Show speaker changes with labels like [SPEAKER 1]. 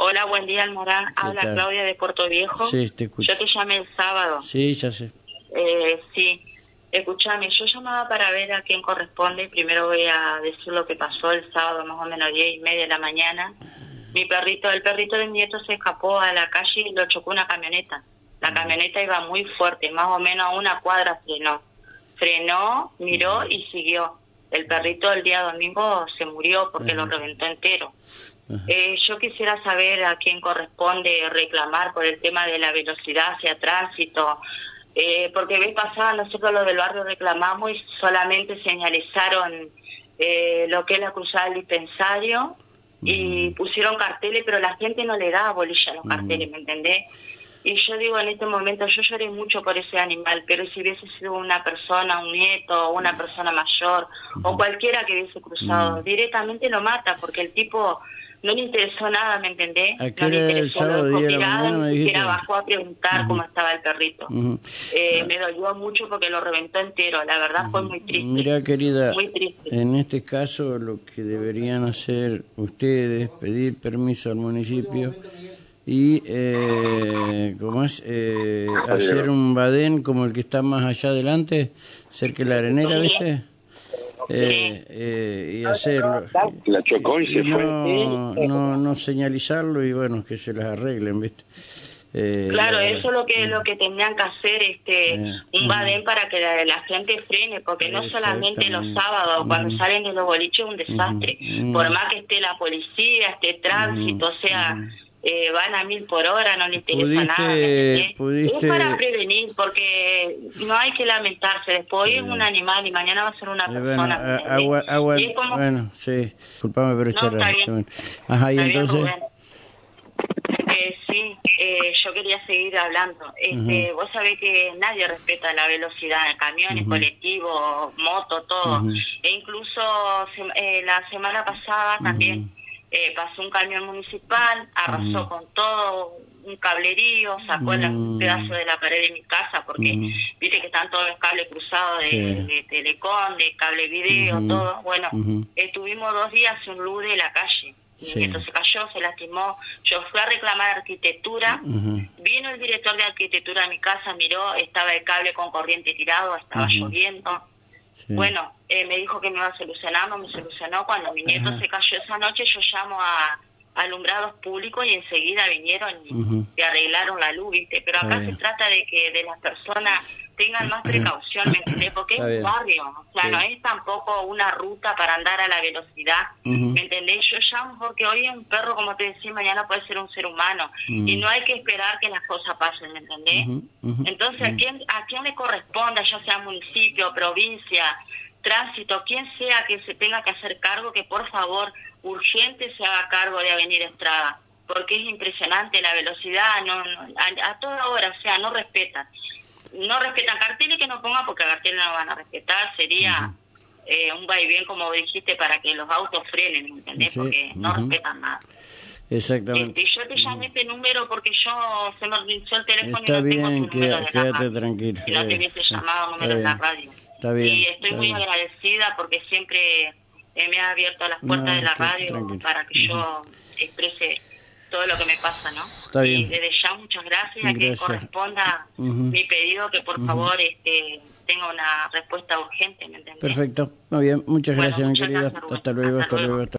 [SPEAKER 1] Hola, buen día, Almorán. Habla
[SPEAKER 2] tal?
[SPEAKER 1] Claudia de Puerto Viejo.
[SPEAKER 2] Sí, te escucho.
[SPEAKER 1] Yo te llamé el sábado.
[SPEAKER 2] Sí, ya sé.
[SPEAKER 1] Eh, sí. Escúchame, yo llamaba para ver a quién corresponde. Primero voy a decir lo que pasó el sábado, más o menos diez y media de la mañana. Mi perrito, el perrito de mi nieto se escapó a la calle y lo chocó una camioneta. La camioneta iba muy fuerte, más o menos a una cuadra frenó. Frenó, miró y siguió. El perrito el día domingo se murió porque lo reventó entero. Eh, yo quisiera saber a quién corresponde reclamar por el tema de la velocidad hacia tránsito, eh, porque vez pasada nosotros los del barrio reclamamos y solamente señalizaron eh, lo que es la cruzada del dispensario y pusieron carteles, pero la gente no le da bolilla a los carteles, ¿me entendés? Y yo digo, en este momento, yo lloré mucho por ese animal, pero si hubiese sido una persona, un nieto, una persona mayor, o cualquiera que hubiese cruzado, directamente lo mata, porque el tipo no le interesó nada, ¿me entendés?
[SPEAKER 2] ¿A qué
[SPEAKER 1] no le interesó,
[SPEAKER 2] sábado,
[SPEAKER 1] lo dejó
[SPEAKER 2] día de la
[SPEAKER 1] bajó a preguntar cómo estaba el perrito. Eh, me dolió mucho porque lo reventó entero, la verdad fue muy triste.
[SPEAKER 2] Mira, querida,
[SPEAKER 1] Muy triste.
[SPEAKER 2] en este caso lo que deberían hacer ustedes, pedir permiso al municipio y, eh, ¿cómo es? Eh, hacer un badén como el que está más allá adelante, cerca de la arenera,
[SPEAKER 1] Sí.
[SPEAKER 2] ¿viste? Eh, eh, y hacerlo.
[SPEAKER 3] La chocó y se
[SPEAKER 2] Y
[SPEAKER 3] fue.
[SPEAKER 2] no, no, no señalizarlo y bueno, que se las arreglen, ¿viste? Eh,
[SPEAKER 1] Claro,
[SPEAKER 2] la-
[SPEAKER 1] eso es lo que lo que tendrían que hacer, este,
[SPEAKER 2] Eh,
[SPEAKER 1] un badén para que la, la gente frene, porque no solamente los sábados, cuando salen de los boliches es un desastre. Por más que esté la policía, esté tránsito, o sea, eh, van a mil por hora, no le interesa
[SPEAKER 2] Pudiste-
[SPEAKER 1] nada. ¿me entendés?
[SPEAKER 2] pudiste-
[SPEAKER 1] Es para prevenir, porque no hay que lamentarse. Después hoy es un animal y mañana va a ser una
[SPEAKER 2] Eh, bueno,
[SPEAKER 1] persona. ¿me
[SPEAKER 2] a-
[SPEAKER 1] entendés?
[SPEAKER 2] agua, agua,
[SPEAKER 1] como-
[SPEAKER 2] bueno, sí, disculpame, pero
[SPEAKER 1] No,
[SPEAKER 2] está
[SPEAKER 1] bien.
[SPEAKER 2] bien. Ajá, y
[SPEAKER 1] Está bien,
[SPEAKER 2] entonces,
[SPEAKER 1] Rubén. Eh, sí, eh, yo quería seguir hablando. Este, Vos sabés que nadie respeta la velocidad camiones, colectivos, moto, todo.
[SPEAKER 2] Ujú.
[SPEAKER 1] E incluso se- eh, la semana pasada también eh, pasó un camión municipal, arrasó con todo, un cablerío, sacó la- un
[SPEAKER 2] Mm.
[SPEAKER 1] pedazo de la pared de mi casa porque
[SPEAKER 2] Ujú.
[SPEAKER 1] viste que están todos los cables cruzados de,
[SPEAKER 2] Sí.
[SPEAKER 1] de telecom, de cable video, todo. Bueno,
[SPEAKER 2] Ujú.
[SPEAKER 1] estuvimos dos días sin luz de la calle.
[SPEAKER 2] Sí.
[SPEAKER 1] Entonces cayó, se lastimó. Yo fui a reclamar arquitectura. Vino el director de arquitectura a mi casa, miró, estaba el cable con corriente tirado, estaba lloviendo.
[SPEAKER 2] Sí.
[SPEAKER 1] Bueno, eh, me dijo que me iba a solucionar, no me solucionó. Cuando mi nieto
[SPEAKER 2] Ajá.
[SPEAKER 1] se cayó esa noche, yo llamo a alumbrados públicos y enseguida vinieron y, arreglaron la luz, ¿viste? Pero acá se trata de que de las personas tengan más precaución, ¿me entendés? Porque es un barrio, o sea,
[SPEAKER 2] Sí.
[SPEAKER 1] no es tampoco una ruta para andar a la velocidad. ¿me entendés? Yo llamo porque hoy es un perro, como te decía, mañana puede ser un ser humano y no hay que esperar que las cosas pasen, ¿me entendés? Entonces, ¿a quién, ¿a quién le corresponda, ya sea municipio, provincia, tránsito, quien sea que se tenga que hacer cargo, que por favor urgente se haga cargo de Avenida Estrada? Porque es impresionante la velocidad, no, no- a, a toda hora, o sea, no respetan. No respetan carteles que no pongan porque carteles no van a respetar, sería eh, un vaivén, como dijiste, para que los autos frenen, ¿me entendés?
[SPEAKER 2] Sí,
[SPEAKER 1] Porque no respetan nada.
[SPEAKER 2] Exactamente.
[SPEAKER 1] Este, yo te llamé este número porque yo se me rindió el teléfono
[SPEAKER 2] Está
[SPEAKER 1] y no
[SPEAKER 2] bien,
[SPEAKER 1] tengo tu número de la
[SPEAKER 2] quédate tranquila.
[SPEAKER 1] Si no te hubiese llamado número de la radio.
[SPEAKER 2] Está bien,
[SPEAKER 1] Y estoy muy
[SPEAKER 2] bien.
[SPEAKER 1] agradecida porque siempre eh, me ha abierto las puertas
[SPEAKER 2] No,
[SPEAKER 1] de la radio para que yo exprese todo lo que me pasa, ¿no?
[SPEAKER 2] Está
[SPEAKER 1] Y
[SPEAKER 2] bien.
[SPEAKER 1] desde ya muchas gracias,
[SPEAKER 2] Gracias.
[SPEAKER 1] corresponda
[SPEAKER 2] Ujú.
[SPEAKER 1] mi pedido que por favor este tenga una respuesta urgente, ¿me entendés?
[SPEAKER 2] Perfecto, muy bien, muchas
[SPEAKER 1] Bueno,
[SPEAKER 2] gracias, mi
[SPEAKER 1] muchas
[SPEAKER 2] querida.
[SPEAKER 1] gracias.
[SPEAKER 2] Hasta luego,
[SPEAKER 1] Hasta
[SPEAKER 2] hasta
[SPEAKER 1] luego.
[SPEAKER 2] luego. hasta